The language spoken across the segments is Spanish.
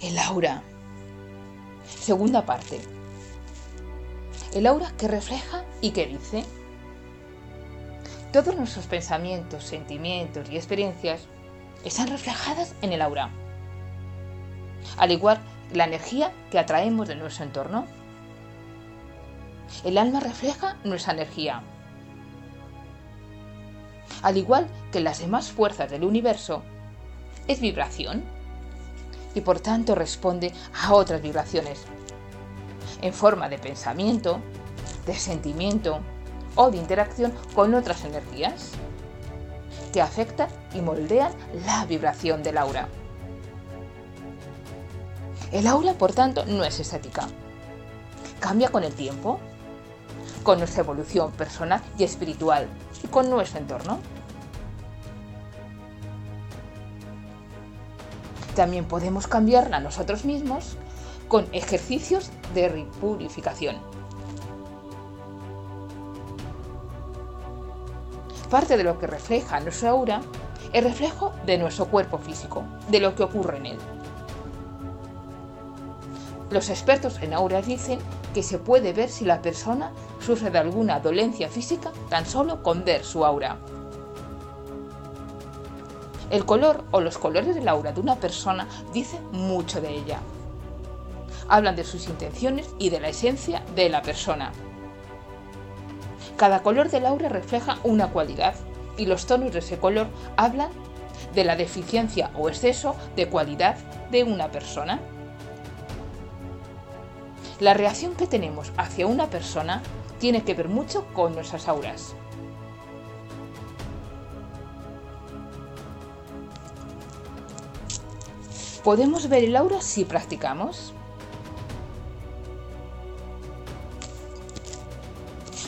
El aura. Segunda parte. El aura que refleja y que dice. Todos nuestros pensamientos, sentimientos y experiencias están reflejadas en el aura. Al igual que la energía que atraemos de nuestro entorno. El alma refleja nuestra energía. Al igual que las demás fuerzas del universo, es vibración y por tanto responde a otras vibraciones en forma de pensamiento, de sentimiento o de interacción con otras energías que afectan y moldean la vibración del aura. El aura, por tanto, no es estática. Cambia con el tiempo, con nuestra evolución personal y espiritual y con nuestro entorno. También podemos cambiarla nosotros mismos con ejercicios de repurificación. Parte de lo que refleja nuestra aura es reflejo de nuestro cuerpo físico, de lo que ocurre en él. Los expertos en auras dicen que se puede ver si la persona sufre de alguna dolencia física tan solo con ver su aura. El color o los colores del aura de una persona dicen mucho de ella. Hablan de sus intenciones y de la esencia de la persona. Cada color del aura refleja una cualidad y los tonos de ese color hablan de la deficiencia o exceso de cualidad de una persona. La reacción que tenemos hacia una persona tiene que ver mucho con nuestras auras. ¿Podemos ver el aura si practicamos?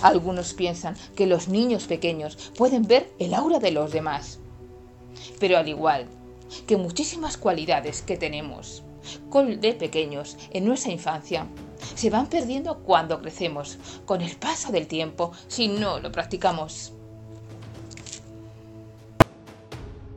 Algunos piensan que los niños pequeños pueden ver el aura de los demás. Pero al igual que muchísimas cualidades que tenemos de pequeños en nuestra infancia, se van perdiendo cuando crecemos, con el paso del tiempo, si no lo practicamos.